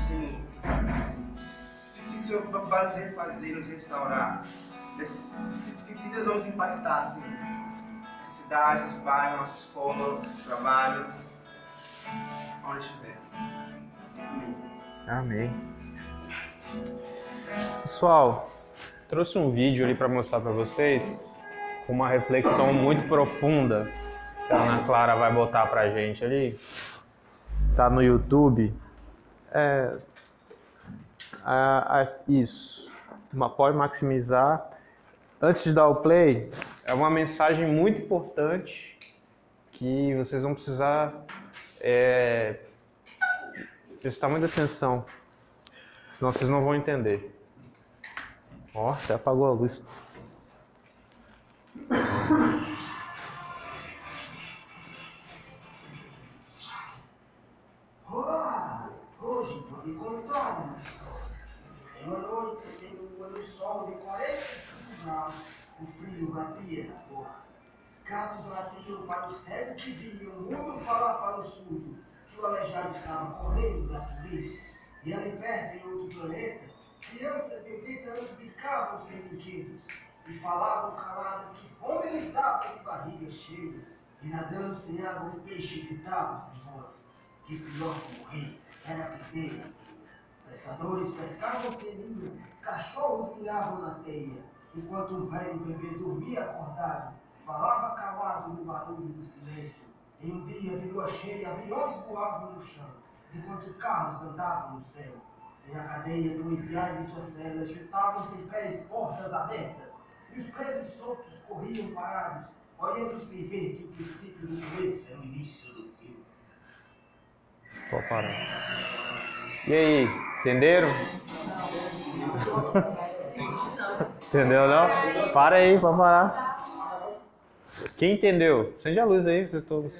assim, se, o Senhor vai nos refazer, nos restaurar, se, se, se Deus vamos impactar, assim, cidades, bairros, nossa escola, trabalho, onde estiver. Amém. Pessoal, trouxe um vídeo ali para mostrar para vocês com uma reflexão muito profunda que a Ana Clara vai botar pra gente ali. Tá no YouTube. É, a, a, isso. Pode maximizar. Antes de dar o play, é uma mensagem muito importante que vocês vão precisar é, prestar muita atenção, senão vocês não vão entender. Ó, até apagou a luz. De 45 graus, o frio batia na porta. Gatos latiam para o cego que via o mundo falar para o surdo que o aleijado estava correndo da polícia. E ali perto, em outro planeta, crianças de 80 anos bicavam sem brinquedos e falavam caladas que fome lhes dava de barriga cheia. E nadando sem água, um peixe gritava sem voz que pior que morrer era perder. Pescadores pescavam sem linha, cachorros miavam na teia, enquanto um velho bebê dormia acordado, falava calado no barulho do silêncio. Em um dia de lua cheia, aviões voavam no chão, enquanto carros andavam no céu. Em a cadeia, policiais em suas celas chutavam sem pés portas abertas, e os presos soltos corriam parados, olhando sem ver que o princípio do começo era o início do filme. Pode parar. E aí, entenderam? Entendeu não? Para aí, pode parar. Quem entendeu? Acende a luz aí, vocês estão.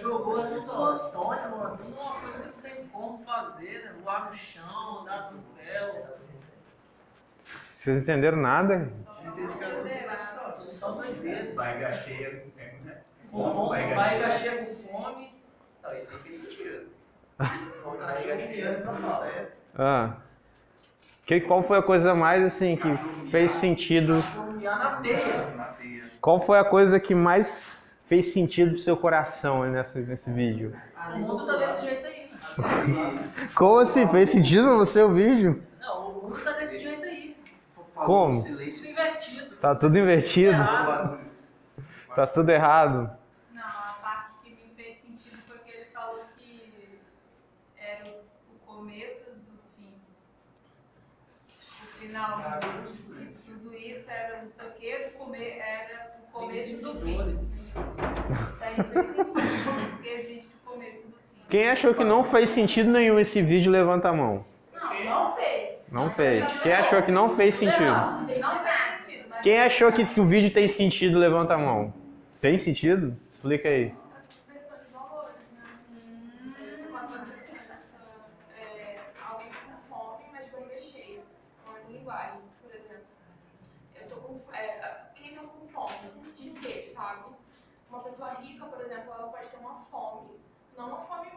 Jogou sonho, mano. Uma coisa que não tem como fazer, né? Voar no chão, andar do céu. Vocês não entenderam nada? Só doideira. Barriga cheia, né? Com fome, barriga cheia com fome. Aí fez sentido. Com barriga cheia, só fala. Ah. Que, qual foi a coisa mais assim que fez sentido? Qual foi a coisa que mais fez sentido pro seu coração aí nessa, nesse vídeo? O mundo tá desse jeito aí. Como assim? Fez sentido pra você o vídeo? Não, o mundo tá desse jeito aí. Como? silêncio. Tudo invertido. Tá tudo invertido? Errado. Tá tudo errado? Não, a parte que me fez sentido foi que ele falou que era o o começo do fim. O final de tudo isso era não sei o que, o come, era o começo do fim. Porque existe o começo do fim. Quem achou que não fez sentido nenhum esse vídeo, levanta a mão. Não, não fez. Não fez. Quem achou que não fez sentido? Não fez sentido. Quem achou que, que o vídeo tem sentido, levanta a mão. Tem sentido? Explica aí. Eu fico pensando em valores, né? Quando você pensa é, alguém com fome, mas de barriga cheia. Uma linguagem, por exemplo. Eu tô com. É, quem tá com fome? De quê, sabe? Uma pessoa rica, por exemplo, ela pode ter uma fome. Não uma fome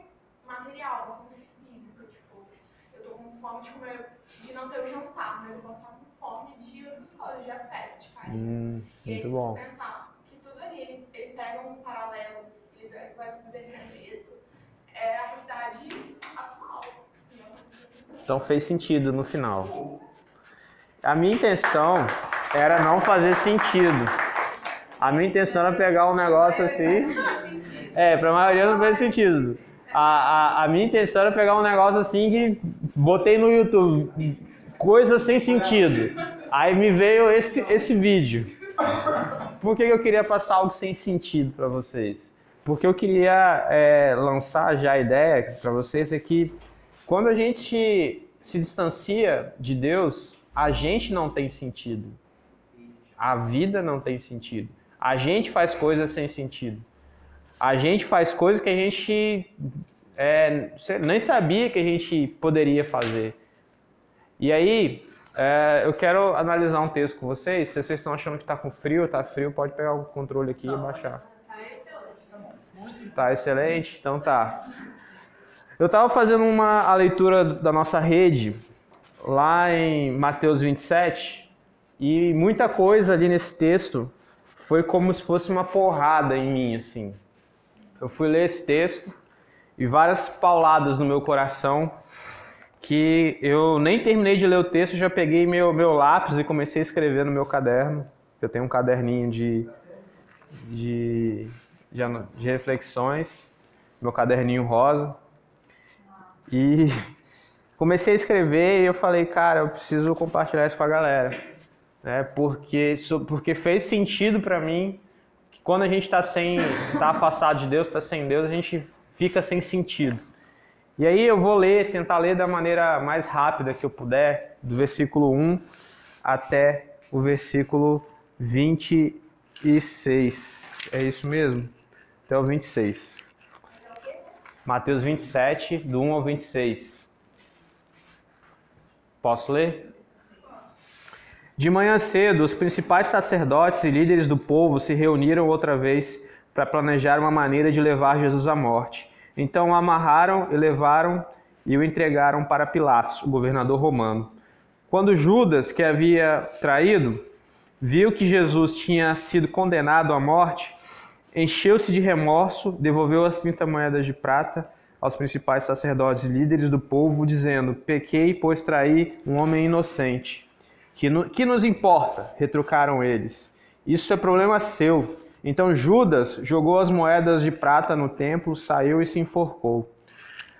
material, uma fome física. Tipo, eu tô com fome de comer, de não ter o jantar, mas eu posso estar com fome de outras coisas, de afeto, de carinho. Hum, E aí, muito se bom. pensar que tudo ali, ele, ele pega um paralelo, ele vai subvertendo isso, é a realidade atual. assim, é Então fez sentido no final. A minha intenção era não fazer sentido. A minha intenção era pegar um negócio assim. É, pra maioria não fez sentido. A, a, a minha intenção era pegar um negócio assim que botei no YouTube. Coisa sem sentido. Aí me veio esse, esse vídeo. Por que eu queria passar algo sem sentido para vocês? Porque eu queria é, lançar já a ideia para vocês é que quando a gente se distancia de Deus, a gente não tem sentido. A vida não tem sentido. A gente faz coisas sem sentido. A gente faz coisas que a gente é, nem sabia que a gente poderia fazer. E aí, é, eu quero analisar um texto com vocês. Se vocês estão achando que está com frio, tá frio, pode pegar o controle aqui e baixar. Tá excelente? Então tá. Eu estava fazendo uma a leitura da nossa rede lá em Mateus 27 e muita coisa ali nesse texto foi como se fosse uma porrada em mim, assim. Eu fui ler esse texto e várias pauladas no meu coração que eu nem terminei de ler o texto, já peguei meu, meu lápis e comecei a escrever no meu caderno. Eu tenho um caderninho de, de, de, reflexões, meu caderninho rosa. E comecei a escrever e eu falei, cara, eu preciso compartilhar isso com a galera. Né? Porque, porque fez sentido para mim quando a gente está sem, tá afastado de Deus, está sem Deus, a gente fica sem sentido. E aí eu vou ler, tentar ler da maneira mais rápida que eu puder, do versículo 1 até o versículo 26. É isso mesmo? Até o 26. Mateus 27, do 1 ao 26. Posso ler? De manhã cedo, os principais sacerdotes e líderes do povo se reuniram outra vez para planejar uma maneira de levar Jesus à morte. Então o amarraram e levaram e o entregaram para Pilatos, o governador romano. Quando Judas, que havia traído, viu que Jesus tinha sido condenado à morte, encheu-se de remorso, devolveu as 30 moedas de prata aos principais sacerdotes e líderes do povo, dizendo: Pequei, pois traí um homem inocente. Que, no, que nos importa? retrucaram eles. Isso é problema seu. Então Judas jogou as moedas de prata no templo, saiu e se enforcou.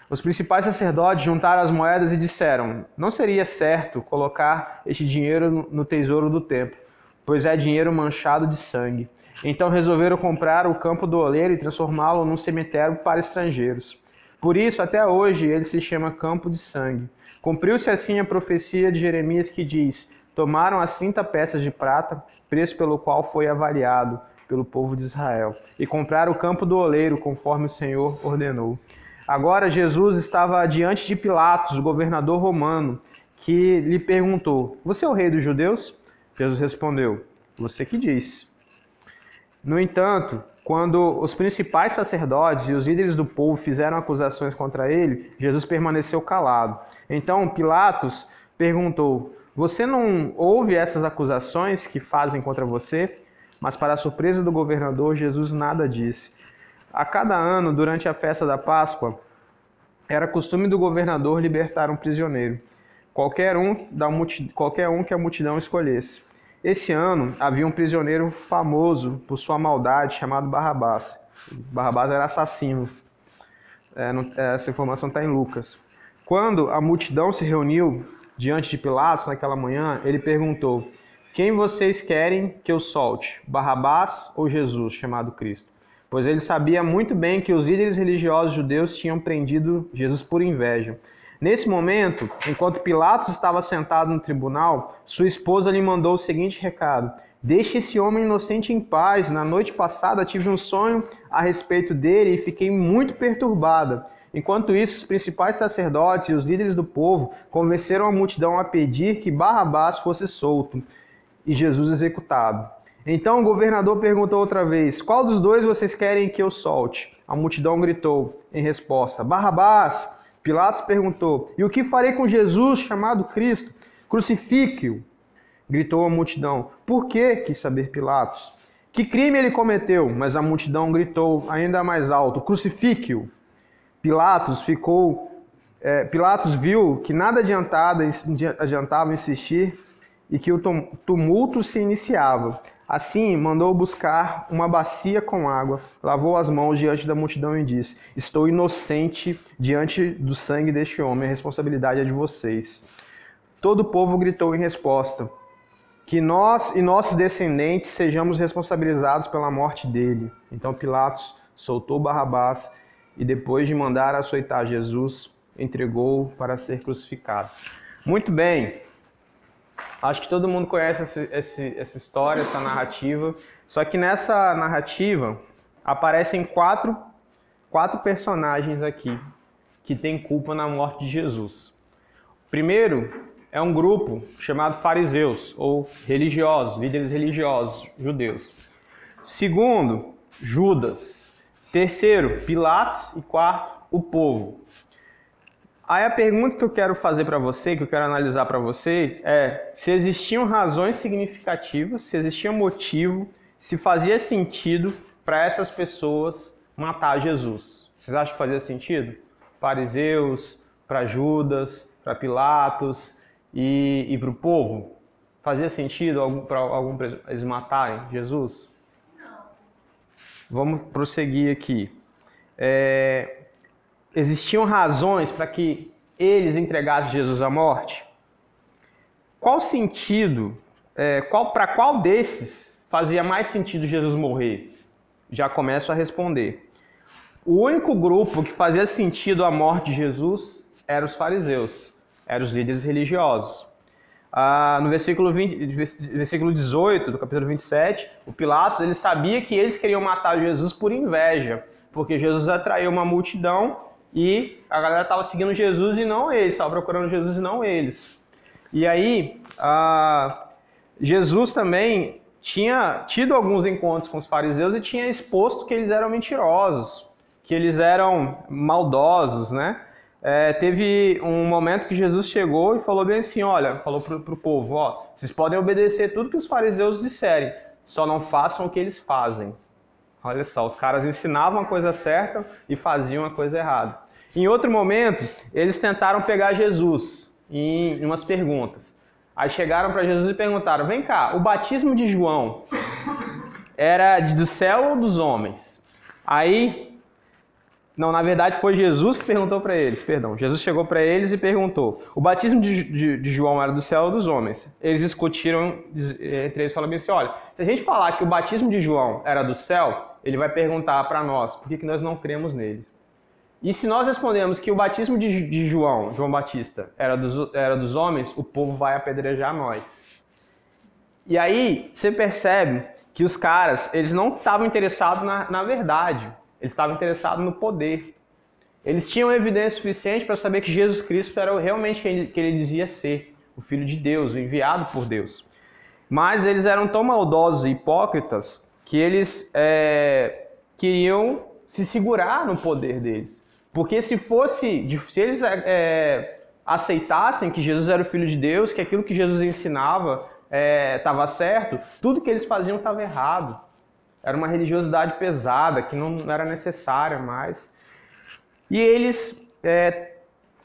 Os principais sacerdotes juntaram as moedas e disseram: Não seria certo colocar este dinheiro no tesouro do templo, pois é dinheiro manchado de sangue. Então resolveram comprar o campo do oleiro e transformá-lo num cemitério para estrangeiros. Por isso, até hoje, ele se chama Campo de Sangue. Cumpriu-se assim a profecia de Jeremias que diz: Tomaram as 30 peças de prata, preço pelo qual foi avaliado pelo povo de Israel, e compraram o campo do oleiro, conforme o Senhor ordenou. Agora Jesus estava diante de Pilatos, o governador romano, que lhe perguntou: Você é o rei dos judeus? Jesus respondeu: Você que diz. No entanto, quando os principais sacerdotes e os líderes do povo fizeram acusações contra ele, Jesus permaneceu calado. Então Pilatos perguntou: Você não ouve essas acusações que fazem contra você? Mas, para a surpresa do governador, Jesus nada disse. A cada ano, durante a festa da Páscoa, era costume do governador libertar um prisioneiro, qualquer um, da qualquer um que a multidão escolhesse. Esse ano havia um prisioneiro famoso por sua maldade chamado Barrabás. Barrabás era assassino. É, não, essa informação está em Lucas. Quando a multidão se reuniu diante de Pilatos naquela manhã, ele perguntou: Quem vocês querem que eu solte, Barrabás ou Jesus, chamado Cristo? Pois ele sabia muito bem que os líderes religiosos judeus tinham prendido Jesus por inveja. Nesse momento, enquanto Pilatos estava sentado no tribunal, sua esposa lhe mandou o seguinte recado: Deixe esse homem inocente em paz. Na noite passada tive um sonho a respeito dele e fiquei muito perturbada. Enquanto isso, os principais sacerdotes e os líderes do povo convenceram a multidão a pedir que Barrabás fosse solto e Jesus executado. Então o governador perguntou outra vez: Qual dos dois vocês querem que eu solte? A multidão gritou em resposta: Barrabás. Pilatos perguntou: E o que farei com Jesus, chamado Cristo? Crucifique-o, gritou a multidão. Por que? quis saber Pilatos. Que crime ele cometeu? Mas a multidão gritou ainda mais alto: Crucifique-o. Pilatos ficou. É, Pilatos viu que nada adiantava, adiantava insistir e que o tumulto se iniciava. Assim, mandou buscar uma bacia com água, lavou as mãos diante da multidão e disse: Estou inocente diante do sangue deste homem, a responsabilidade é de vocês. Todo o povo gritou em resposta: Que nós e nossos descendentes sejamos responsabilizados pela morte dele. Então Pilatos soltou Barrabás e, depois de mandar açoitar Jesus, entregou para ser crucificado. Muito bem, Acho que todo mundo conhece esse, esse, essa história, essa narrativa. Só que nessa narrativa aparecem quatro, quatro personagens aqui que têm culpa na morte de Jesus. Primeiro é um grupo chamado fariseus ou religiosos, líderes religiosos judeus. Segundo, Judas. Terceiro, Pilatos e quarto, o povo. Aí a pergunta que eu quero fazer para você, que eu quero analisar para vocês, é se existiam razões significativas, se existia motivo, se fazia sentido para essas pessoas matar Jesus. Vocês acham que fazia sentido? Fariseus, para Judas, para Pilatos e, e para o povo? Fazia sentido para algum eles matarem Jesus? Vamos prosseguir aqui. É, existiam razões para que eles entregassem Jesus à morte? Qual sentido, é, qual, para qual desses fazia mais sentido Jesus morrer? Já começo a responder. O único grupo que fazia sentido a morte de Jesus eram os fariseus, eram os líderes religiosos. Ah, no versículo, 20, versículo 18 do capítulo 27, o Pilatos ele sabia que eles queriam matar Jesus por inveja, porque Jesus atraiu uma multidão e a galera estava seguindo Jesus e não eles, estava procurando Jesus e não eles. E aí, Jesus também tinha tido alguns encontros com os fariseus e tinha exposto que eles eram mentirosos, que eles eram maldosos, né? É, teve um momento que Jesus chegou e falou bem assim, olha, falou para o povo, ó, vocês podem obedecer tudo que os fariseus disserem, só não façam o que eles fazem. Olha só, os caras ensinavam a coisa certa e faziam a coisa errada. Em outro momento, eles tentaram pegar Jesus em umas perguntas. Aí chegaram para Jesus e perguntaram: Vem cá, o batismo de João era do céu ou dos homens? Aí, não, na verdade foi Jesus que perguntou para eles, perdão. Jesus chegou para eles e perguntou: O batismo de, de, de, João era do céu ou dos homens? Eles discutiram entre eles, falando assim: Olha, se a gente falar que o batismo de João era do céu, ele vai perguntar para nós por que, que nós não cremos nele. E se nós respondemos que o batismo de, de João, João Batista, era dos, era dos homens, o povo vai apedrejar nós. E aí você percebe que os caras, eles não estavam interessados na, na verdade, eles estavam interessados no poder. Eles tinham evidência suficiente para saber que Jesus Cristo era realmente quem ele, que ele dizia ser, o Filho de Deus, o enviado por Deus. Mas eles eram tão maldosos e hipócritas que eles é, queriam se segurar no poder deles. Porque se fosse, se eles é, aceitassem que Jesus era o Filho de Deus, que aquilo que Jesus ensinava estava é, certo, tudo que eles faziam estava errado. Era uma religiosidade pesada, que não era necessária mais. E eles, é,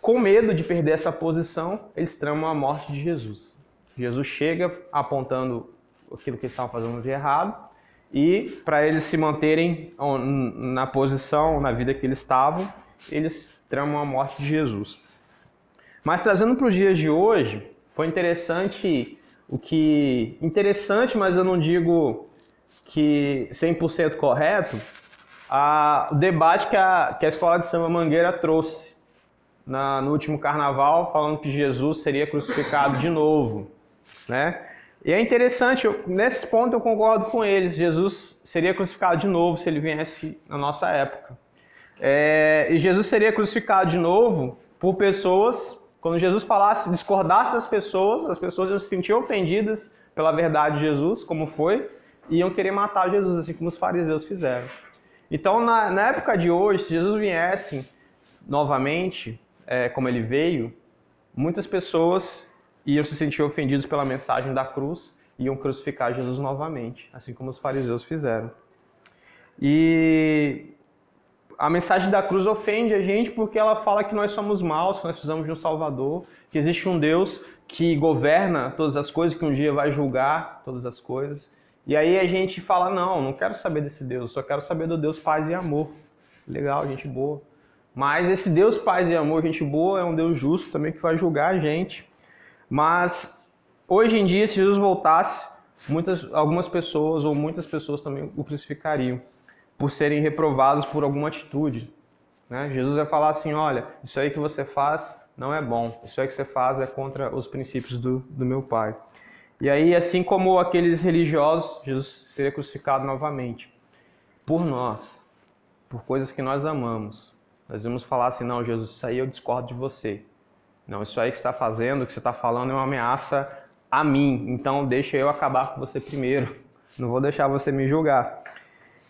com medo de perder essa posição, eles tramam a morte de Jesus. Jesus chega apontando aquilo que eles estavam fazendo de errado, e para eles se manterem na posição, na vida que eles estavam, eles tramam a morte de Jesus. Mas trazendo para os dias de hoje, foi interessante o que interessante, mas eu não digo que 100% correto, a, o debate que a, que a Escola de Samba Mangueira trouxe na, no último carnaval, falando que Jesus seria crucificado de novo, né? E é interessante, eu, nesse ponto eu concordo com eles, Jesus seria crucificado de novo se ele viesse na nossa época. É, e Jesus seria crucificado de novo por pessoas, quando Jesus falasse, discordasse das pessoas, as pessoas iam se sentir ofendidas pela verdade de Jesus, como foi, iam querer matar Jesus, assim como os fariseus fizeram. Então, na, na época de hoje, se Jesus viesse novamente, é, como ele veio, muitas pessoas iam se sentir ofendidos pela mensagem da cruz iam crucificar Jesus novamente, assim como os fariseus fizeram. E a mensagem da cruz ofende a gente porque ela fala que nós somos maus, que nós precisamos de um Salvador, que existe um Deus que governa todas as coisas, que um dia vai julgar todas as coisas. E aí a gente fala: não, não quero saber desse Deus, só quero saber do Deus paz e amor. Legal, gente boa. Mas esse Deus paz e amor, gente boa, é um Deus justo também que vai julgar a gente. Mas hoje em dia, se Jesus voltasse, muitas, algumas pessoas ou muitas pessoas também o crucificariam por serem reprovados por alguma atitude. Né? Jesus vai falar assim: olha, isso aí que você faz não é bom, isso aí que você faz é contra os princípios do, do meu Pai. E aí, assim como aqueles religiosos, Jesus seria crucificado novamente por nós, por coisas que nós amamos. Nós vamos falar assim: não, Jesus, isso aí eu discordo de você. Não, isso aí que você está fazendo, o que você está falando é uma ameaça a mim, então deixa eu acabar com você primeiro. Não vou deixar você me julgar.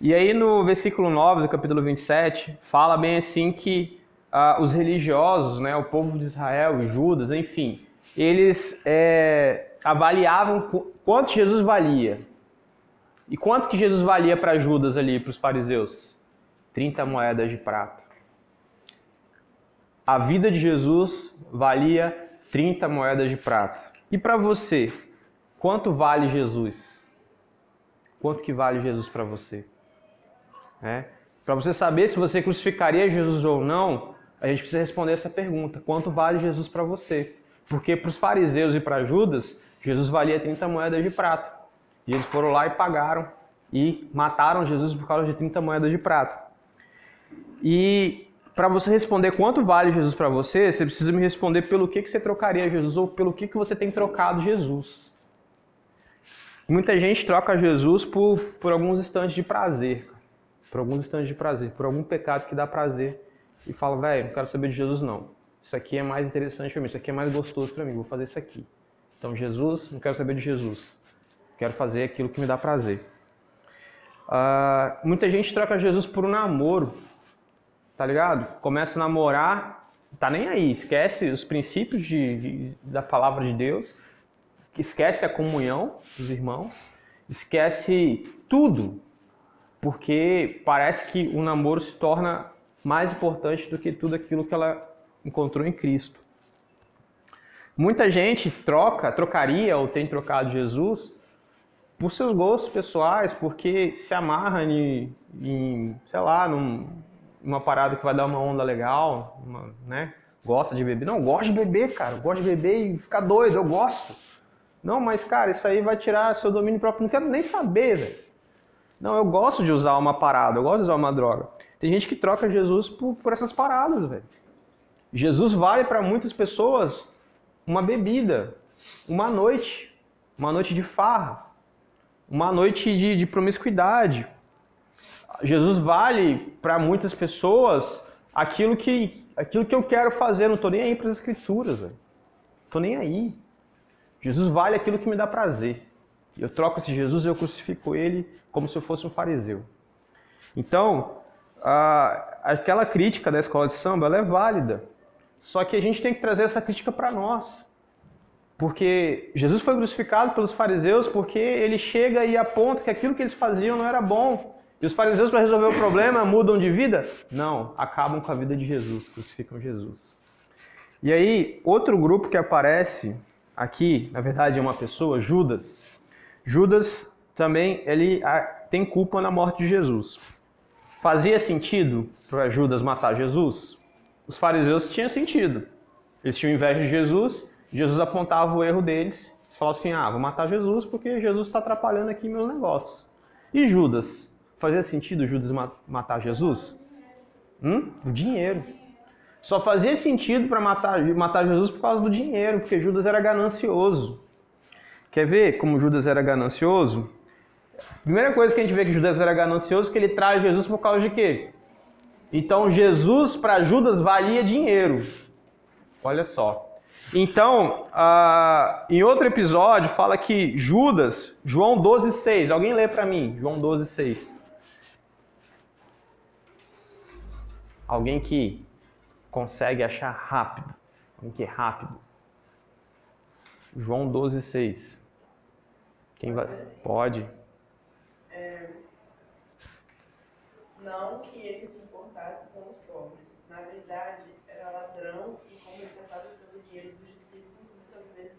E aí no versículo 9 do capítulo 27, fala bem assim que ah, os religiosos, né, o povo de Israel, Judas, enfim, eles é, avaliavam qu- quanto Jesus valia. E quanto que Jesus valia para Judas ali, para os fariseus? 30 moedas de prata. A vida de Jesus valia 30 moedas de prata. E para você, quanto vale Jesus? Quanto que vale Jesus para você? É? Para você saber se você crucificaria Jesus ou não, a gente precisa responder essa pergunta: quanto vale Jesus para você? Porque para os fariseus e para Judas, Jesus valia 30 moedas de prata. E eles foram lá e pagaram e mataram Jesus por causa de 30 moedas de prata. E para você responder quanto vale Jesus para você, você precisa me responder pelo que, que você trocaria Jesus ou pelo que, que você tem trocado Jesus. Muita gente troca Jesus por, por alguns instantes de prazer, por alguns instantes de prazer, por algum pecado que dá prazer e fala, velho, não quero saber de Jesus não. Isso aqui é mais interessante para mim, isso aqui é mais gostoso para mim, vou fazer isso aqui. Então Jesus, não quero saber de Jesus. Quero fazer aquilo que me dá prazer. Ah, muita gente troca Jesus por um namoro, tá ligado? Começa a namorar, tá nem aí, esquece os princípios de, de- da palavra de Deus, esquece a comunhão dos irmãos, esquece tudo, porque parece que o namoro se torna mais importante do que tudo aquilo que ela encontrou em Cristo. Muita gente troca, trocaria ou tem trocado Jesus por seus gostos pessoais, porque se amarra em, em, sei lá, num, uma parada que vai dar uma onda legal, uma, né? Gosta de beber. Não, gosto de beber, cara. Gosto de beber e ficar doido, eu gosto. Não, mas, cara, isso aí vai tirar seu domínio próprio. Não quero nem saber, velho. Não, eu gosto de usar uma parada, eu gosto de usar uma droga. Tem gente que troca Jesus por, por essas paradas, velho. Jesus vale para muitas pessoas uma bebida, uma noite, uma noite de farra, uma noite de, de promiscuidade. Jesus vale para muitas pessoas aquilo que, aquilo que eu quero fazer, não estou nem aí para as escrituras, velho. Estou nem aí. Jesus vale aquilo que me dá prazer. Eu troco esse Jesus eu crucifico ele como se eu fosse um fariseu. Então, a- aquela crítica da escola de samba é válida. Só que a gente tem que trazer essa crítica para nós. Porque Jesus foi crucificado pelos fariseus porque ele chega e aponta que aquilo que eles faziam não era bom. E os fariseus, para resolver o problema, mudam de vida? Não, acabam com a vida de Jesus, crucificam Jesus. E aí, outro grupo que aparece aqui, na verdade é uma pessoa, Judas. Judas também ele ah, tem culpa na morte de Jesus. Fazia sentido para Judas matar Jesus? Os fariseus tinham sentido. Eles tinham inveja de Jesus, Jesus apontava o erro deles, eles falavam assim: ah, vou matar Jesus porque Jesus está atrapalhando aqui meu negócio. E Judas? Fazia sentido Judas ma- matar Jesus? Hum? O dinheiro. Só fazia sentido para matar, matar Jesus por causa do dinheiro, porque Judas era ganancioso. Quer ver como Judas era ganancioso? Primeira coisa que a gente vê que Judas era ganancioso é que ele traz Jesus por causa de quê? Então Jesus para Judas valia dinheiro. Olha só. Então, ah, em outro episódio fala que Judas, João 12,6. Alguém lê para mim? João 12,6. Alguém que consegue achar rápido. Alguém que é rápido. João 12,6. Quem vai? Pode. Não que ele com os pobres. Na verdade, era ladrão e, pelo dinheiro dos discípulos, muitas vezes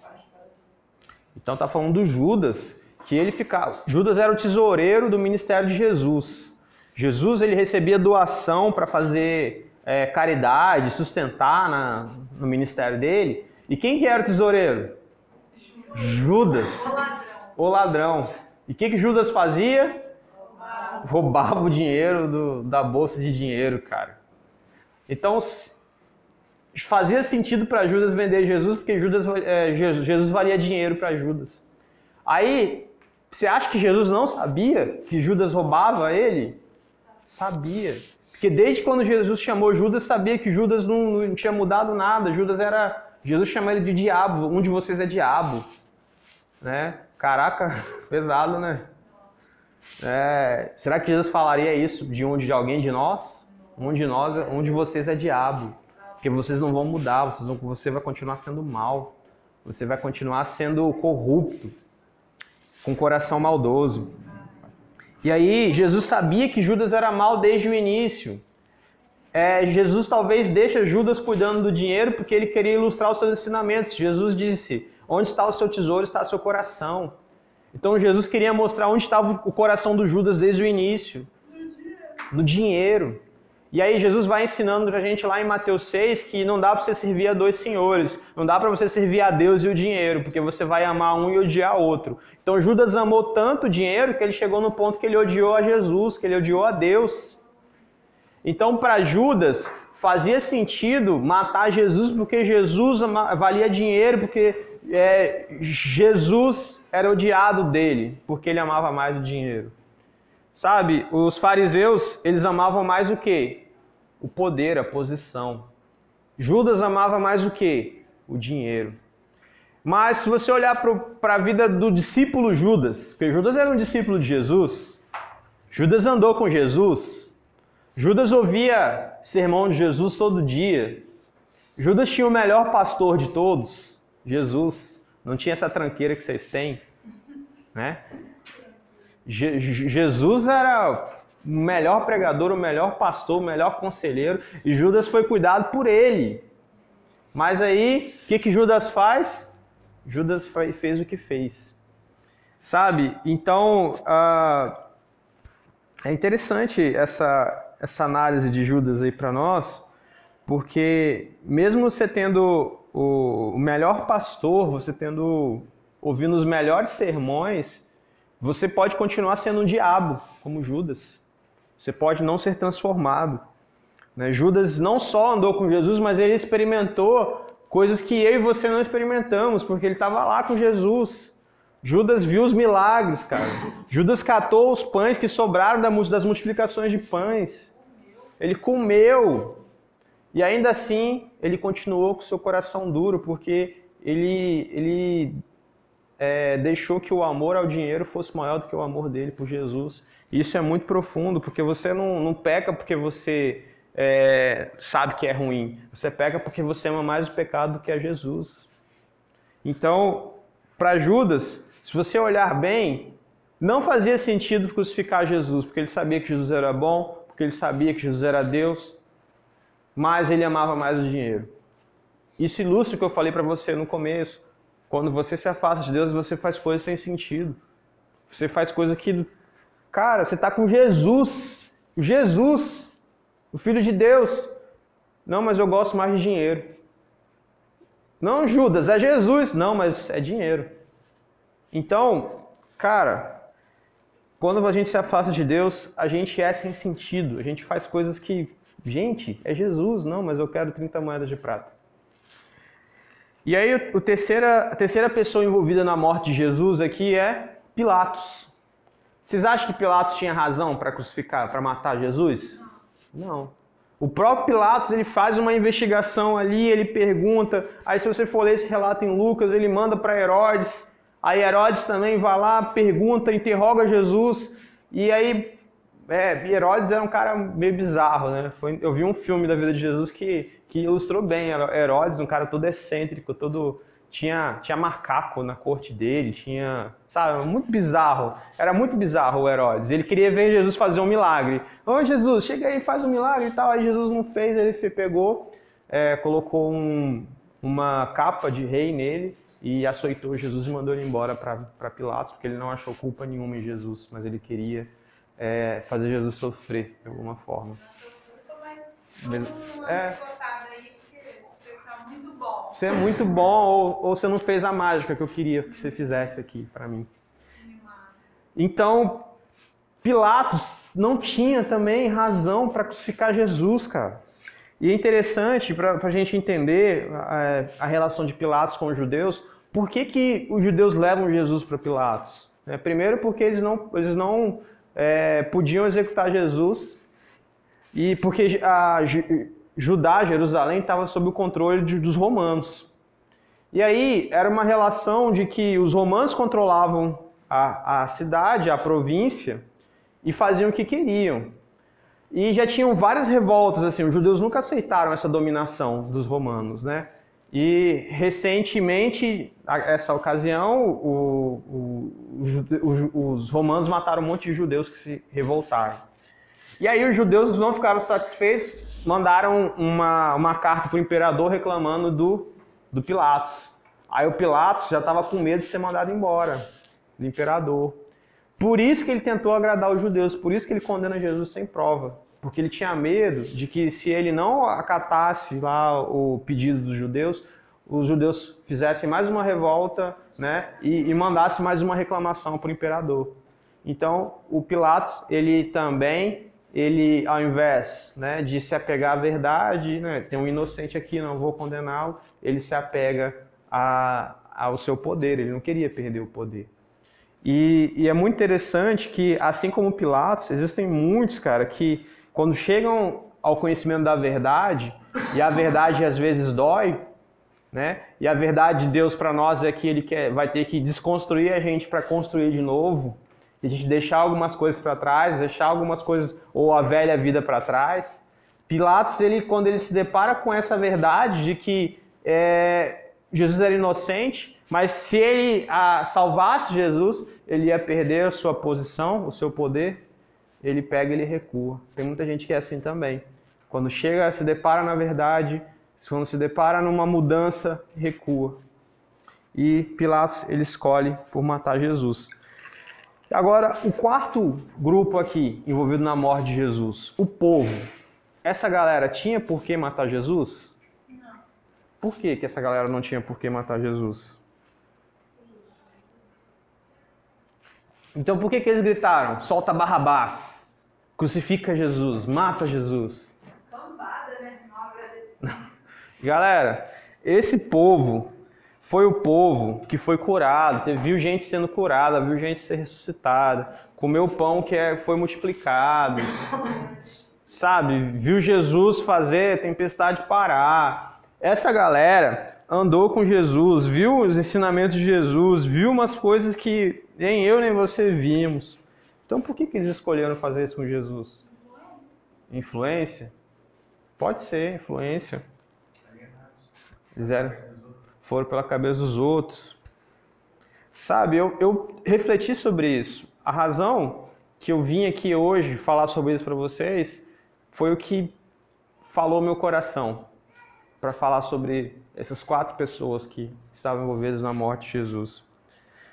parte para si. Então tá falando do Judas, que ele ficava. Judas era o tesoureiro do ministério de Jesus. Jesus ele recebia doação para fazer é, caridade, sustentar na- no ministério dele. E quem que era o tesoureiro? Judas, O ladrão. o ladrão. E o que, que Judas fazia? Roubava o dinheiro do- da bolsa de dinheiro, cara. Então fazia sentido para Judas vender Jesus, porque Judas, é, Jesus, Jesus valia dinheiro para Judas. Aí, você acha que Jesus não sabia que Judas roubava ele? Sabia. Porque desde quando Jesus chamou Judas, sabia que Judas não, não tinha mudado nada. Judas era. Jesus chama ele de diabo. Um de vocês é diabo. Né? Caraca, pesado, né? É, será que Jesus falaria isso de um de alguém de nós? Um de nós, um de vocês é diabo. Porque vocês não vão mudar, vocês vão, você vai continuar sendo mal. Você vai continuar sendo corrupto, com coração maldoso. E aí, Jesus sabia que Judas era mal desde o início. É, Jesus talvez deixa Judas cuidando do dinheiro porque ele queria ilustrar os seus ensinamentos. Jesus disse: Onde está o seu tesouro, está o seu coração. Então Jesus queria mostrar onde estava o coração do Judas desde o início no dinheiro. E aí Jesus vai ensinando pra gente lá em Mateus 6 que não dá para você servir a dois senhores, não dá para você servir a Deus e o dinheiro, porque você vai amar um e odiar outro. Então Judas amou tanto o dinheiro que ele chegou no ponto que ele odiou a Jesus, que ele odiou a Deus. Então para Judas fazia sentido matar Jesus porque Jesus valia dinheiro, porque é, Jesus era odiado dele, porque ele amava mais o dinheiro. Sabe, os fariseus, eles amavam mais o quê? O poder, a posição. Judas amava mais o quê? O dinheiro. Mas se você olhar para a vida do discípulo Judas, porque Judas era um discípulo de Jesus, Judas andou com Jesus, Judas ouvia sermão de Jesus todo dia, Judas tinha o melhor pastor de todos, Jesus, não tinha essa tranqueira que vocês têm, né? Je Jesus era o melhor pregador, o melhor pastor, o melhor conselheiro, e Judas foi cuidado por ele. Mas aí, o que, que Judas faz? Judas fez o que fez. Sabe? Então, uh, é interessante essa, essa análise de Judas aí para nós, porque mesmo você tendo o melhor pastor, você tendo ouvindo os melhores sermões, você pode continuar sendo um diabo, como Judas. Você pode não ser transformado. Né? Judas não só andou com Jesus, mas ele experimentou coisas que eu e você não experimentamos, porque ele estava lá com Jesus. Judas viu os milagres, cara. Judas catou os pães que sobraram das multiplicações de pães. Ele comeu. E ainda assim, ele continuou com seu coração duro, porque ele, ele é, deixou que o amor ao dinheiro fosse maior do que o amor dele por Jesus. Isso é muito profundo, porque você não, não peca porque você é, sabe que é ruim. Você peca porque você ama mais o pecado do que a Jesus. Então, para Judas, se você olhar bem, não fazia sentido crucificar Jesus, porque ele sabia que Jesus era bom, porque ele sabia que Jesus era Deus, mas ele amava mais o dinheiro. Isso ilustra o que eu falei para você no começo. Quando você se afasta de Deus, você faz coisas sem sentido. Você faz coisas que. Cara, você está com Jesus. Jesus, o Filho de Deus. Não, mas eu gosto mais de dinheiro. Não, Judas, é Jesus. Não, mas é dinheiro. Então, cara, quando a gente se afasta de Deus, a gente é sem sentido. A gente faz coisas que, gente, é Jesus. Não, mas eu quero 30 moedas de prata. E aí o terceira, a terceira pessoa envolvida na morte de Jesus aqui é Pilatos. Vocês acham que Pilatos tinha razão para crucificar, para matar Jesus? Não. O próprio Pilatos ele faz uma investigação ali, ele pergunta. Aí se você for ler esse relato em Lucas, ele manda para Herodes. Aí Herodes também vai lá, pergunta, interroga Jesus. E aí é, Herodes era um cara meio bizarro, né? Foi, eu vi um filme da vida de Jesus que, que ilustrou bem Herodes, um cara todo excêntrico, todo tinha tinha macaco na corte dele, tinha, sabe, muito bizarro. Era muito bizarro o Herodes. Ele queria ver Jesus fazer um milagre. Ô Jesus, chega aí, faz um milagre e tal. Aí Jesus não fez, ele pegou, é, colocou um, uma capa de rei nele e açoitou Jesus e mandou ele embora para Pilatos, porque ele não achou culpa nenhuma em Jesus, mas ele queria é, fazer Jesus sofrer de alguma forma. É. Você é muito bom ou, ou você não fez a mágica que eu queria que você fizesse aqui para mim. Então, Pilatos não tinha também razão para crucificar Jesus, cara. E é interessante para a gente entender a, a, relação de Pilatos com os judeus, por que, que os judeus levam Jesus para Pilatos? É, primeiro porque eles não, eles não é, podiam executar Jesus e porque a Judá, Jerusalém, estava sob o controle de, dos romanos. E aí era uma relação de que os romanos controlavam a, a cidade, a província, e faziam o que queriam. E já tinham várias revoltas, assim, os judeus nunca aceitaram essa dominação dos romanos, né? E recentemente, essa ocasião, o- o- os, os romanos mataram um monte de judeus que se revoltaram. E aí os judeus não ficaram satisfeitos, mandaram uma, uma carta para o imperador reclamando do, do Pilatos. Aí o Pilatos já estava com medo de ser mandado embora do imperador. Por isso que ele tentou agradar os judeus, por isso que ele condena Jesus sem prova. Porque ele tinha medo de que se ele não acatasse lá o pedido dos judeus, os judeus fizessem mais uma revolta né, e, e mandassem mais uma reclamação para o imperador. Então, o Pilatos, ele também, ele ao invés né, de se apegar à verdade, né, tem um inocente aqui, não vou condená-lo, ele se apega a- ao seu poder, ele não queria perder o poder. E, e é muito interessante que, assim como Pilatos, existem muitos, cara, que quando chegam ao conhecimento da verdade, e a verdade às vezes dói, né? E a verdade de Deus para nós é que ele quer, vai ter que desconstruir a gente para construir de novo, e a gente deixar algumas coisas para trás, deixar algumas coisas ou a velha vida para trás. Pilatos, ele quando ele se depara com essa verdade de que é, Jesus era inocente, mas se ele ah, salvasse Jesus, ele ia perder a sua posição, o seu poder. Ele pega ele recua. Tem muita gente que é assim também. Quando chega, se depara na verdade, quando se depara numa mudança, recua. E Pilatos ele escolhe por matar Jesus. Agora, o quarto grupo aqui envolvido na morte de Jesus, o povo. Essa galera tinha por que matar Jesus? Não. Por que, que essa galera não tinha por que matar Jesus? Então por que, que eles gritaram? Solta Barrabás, crucifica Jesus, mata Jesus. Né? Galera, esse povo foi o povo que foi curado, viu gente sendo curada, viu gente ser ressuscitada, comeu pão que é- foi multiplicado, sabe? Viu Jesus fazer tempestade parar. Essa galera andou com Jesus, viu os ensinamentos de Jesus, viu umas coisas que nem eu nem você vimos. Então por que, que eles escolheram fazer isso com Jesus? Influência? Pode ser, influência. Eles eram, foram pela cabeça dos outros. Sabe, eu, eu refleti sobre isso. A razão que eu vim aqui hoje falar sobre isso para vocês foi o que falou meu coração para falar sobre essas quatro pessoas que estavam envolvidas na morte de Jesus.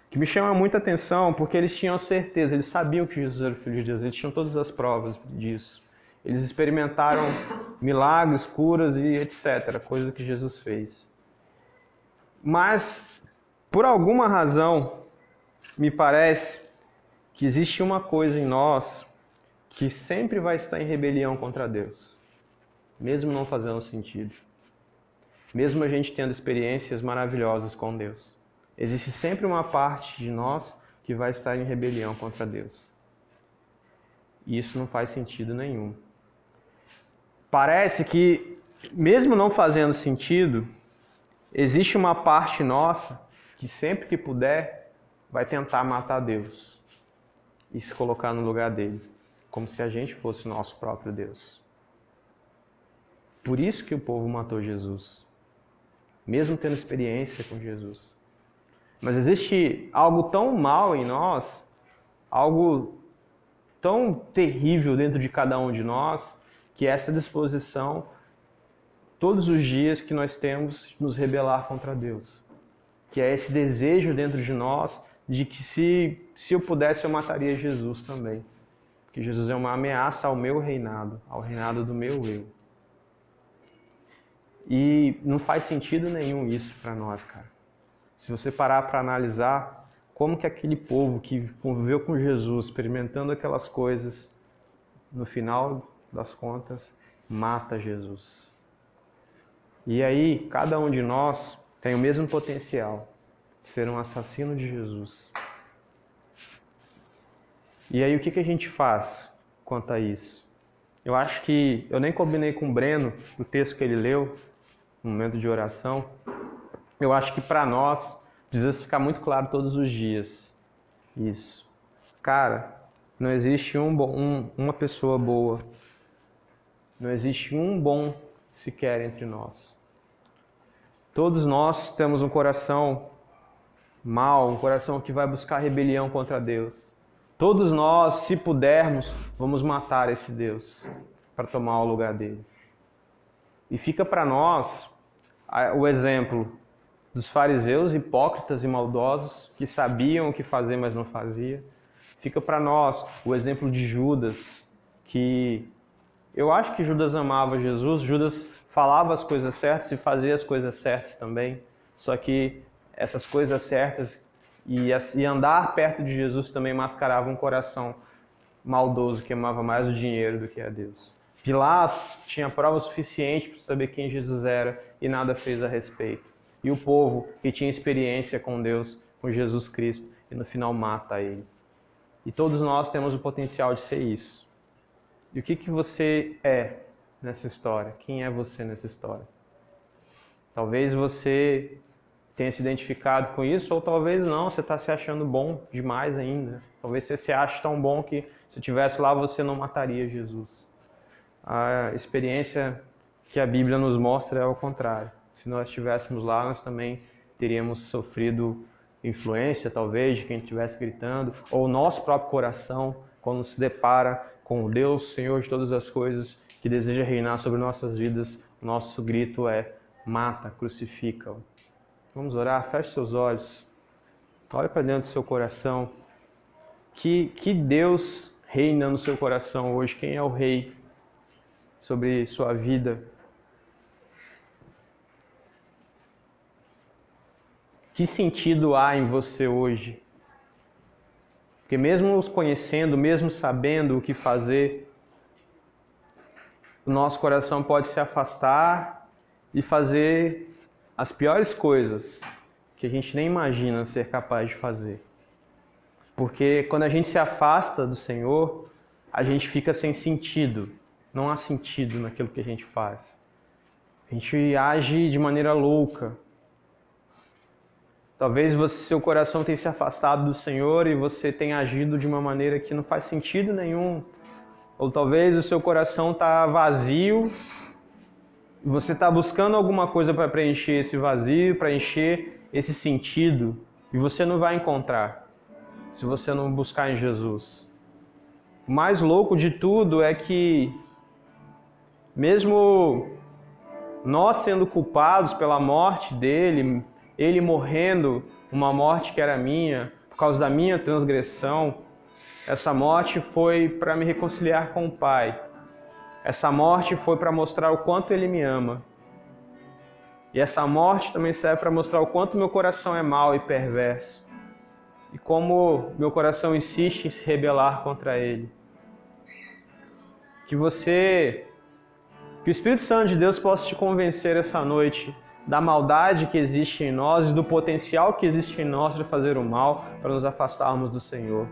Que me chama muita atenção porque eles tinham certeza, eles sabiam que Jesus era o Filho de Deus, eles tinham todas as provas disso. Eles experimentaram milagres, curas e etc., coisa que Jesus fez. Mas, por alguma razão, me parece que existe uma coisa em nós que sempre vai estar em rebelião contra Deus, mesmo não fazendo sentido. Mesmo a gente tendo experiências maravilhosas com Deus. Existe sempre uma parte de nós que vai estar em rebelião contra Deus. E isso não faz sentido nenhum. Parece que, mesmo não fazendo sentido, existe uma parte nossa que sempre que puder vai tentar matar Deus e se colocar no lugar dele, como se a gente fosse o nosso próprio Deus. Por isso que o povo matou Jesus, mesmo tendo experiência com Jesus. Mas existe algo tão mal em nós, algo tão terrível dentro de cada um de nós, que é essa disposição todos os dias que nós temos de nos rebelar contra Deus. Que é esse desejo dentro de nós de que se, se eu pudesse eu mataria Jesus também. Porque Jesus é uma ameaça ao meu reinado, ao reinado do meu eu. E não faz sentido nenhum isso para nós, cara. Se você parar para analisar como que aquele povo que conviveu com Jesus, experimentando aquelas coisas, no final das contas, mata Jesus. E aí, cada um de nós tem o mesmo potencial de ser um assassino de Jesus. E aí, o que, que a gente faz quanto a isso? Eu acho que eu nem combinei com o Breno o texto que ele leu, no momento de oração. Eu acho que para nós precisa ficar muito claro todos os dias isso. Cara, não existe um, bo- um- uma pessoa boa Não existe um bom sequer entre nós. Todos nós temos um coração mau, um coração que vai buscar rebelião contra Deus. Todos nós, se pudermos, vamos matar esse Deus para tomar o lugar dele. E fica para nós o exemplo dos fariseus hipócritas e maldosos que sabiam o que fazer, mas não fazia. Fica para nós o exemplo de Judas, que eu acho que Judas amava Jesus, Judas falava as coisas certas e fazia as coisas certas também. Só que essas coisas certas e, e andar perto de Jesus também mascarava um coração maldoso que amava mais o dinheiro do que a Deus. Pilatos tinha prova suficiente para saber quem Jesus era e nada fez a respeito. E o povo que tinha experiência com Deus, com Jesus Cristo, e no final mata ele. E todos nós temos o potencial de ser isso. E o que, que você é nessa história? Quem é você nessa história? Talvez você tenha se identificado com isso, ou talvez não, você está se achando bom demais ainda. Talvez você se ache tão bom que se tivesse lá você não mataria Jesus. A experiência que a Bíblia nos mostra é o contrário. Se nós estivéssemos lá, nós também teríamos sofrido influência, talvez, de quem estivesse gritando, ou o nosso próprio coração, quando se depara com o Deus, Senhor de todas as coisas, que deseja reinar sobre nossas vidas, nosso grito é: mata, crucifica-o. Vamos orar, feche seus olhos, olhe para dentro do seu coração. Que, que Deus reina no seu coração hoje? Quem é o rei sobre sua vida? Que sentido há em você hoje? Porque mesmo os conhecendo, mesmo sabendo o que fazer, o nosso coração pode se afastar e fazer as piores coisas que a gente nem imagina ser capaz de fazer. Porque quando a gente se afasta do Senhor, a gente fica sem sentido. Não há sentido naquilo que a gente faz. A gente age de maneira louca, Talvez você, seu coração tenha se afastado do Senhor e você tenha agido de uma maneira que não faz sentido nenhum. Ou talvez o seu coração está vazio e você está buscando alguma coisa para preencher esse vazio, para encher esse sentido e você não vai encontrar se você não buscar em Jesus. O mais louco de tudo é que, mesmo nós sendo culpados pela morte dele, ele morrendo uma morte que era minha, por causa da minha transgressão. Essa morte foi para me reconciliar com o Pai. Essa morte foi para mostrar o quanto Ele me ama. E essa morte também serve para mostrar o quanto meu coração é mau e perverso. E como meu coração insiste em se rebelar contra Ele. Que você, que o Espírito Santo de Deus possa te convencer essa noite da maldade que existe em nós e do potencial que existe em nós de fazer o mal para nos afastarmos do Senhor.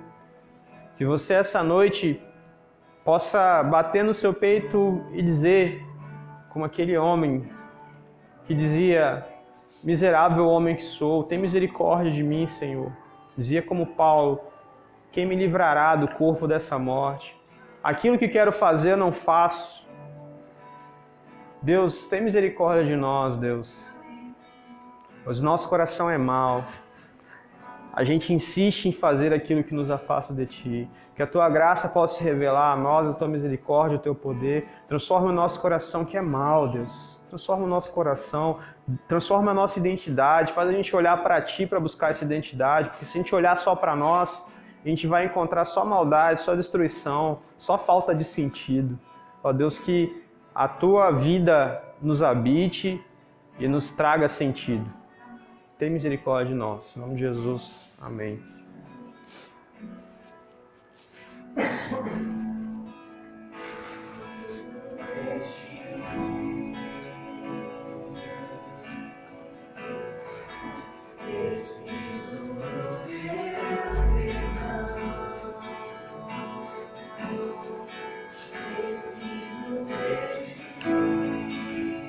Que você essa noite possa bater no seu peito e dizer, como aquele homem que dizia: Miserável homem que sou, tem misericórdia de mim, Senhor. Dizia como Paulo: Quem me livrará do corpo dessa morte? Aquilo que quero fazer, não faço Deus, tem misericórdia de nós, Deus. Pois nosso coração é mau. A gente insiste em fazer aquilo que nos afasta de Ti. Que a Tua graça possa se revelar a nós, a Tua misericórdia, o Teu poder. Transforma o nosso coração que é mau, Deus. Transforma o nosso coração, transforma a nossa identidade, faz a gente olhar para Ti para buscar essa identidade. Porque se a gente olhar só para nós, a gente vai encontrar só maldade, só destruição, só falta de sentido. Ó Deus, que a tua vida nos habite e nos traga sentido. Tem misericórdia de nós. Em nome de Jesus. Amém.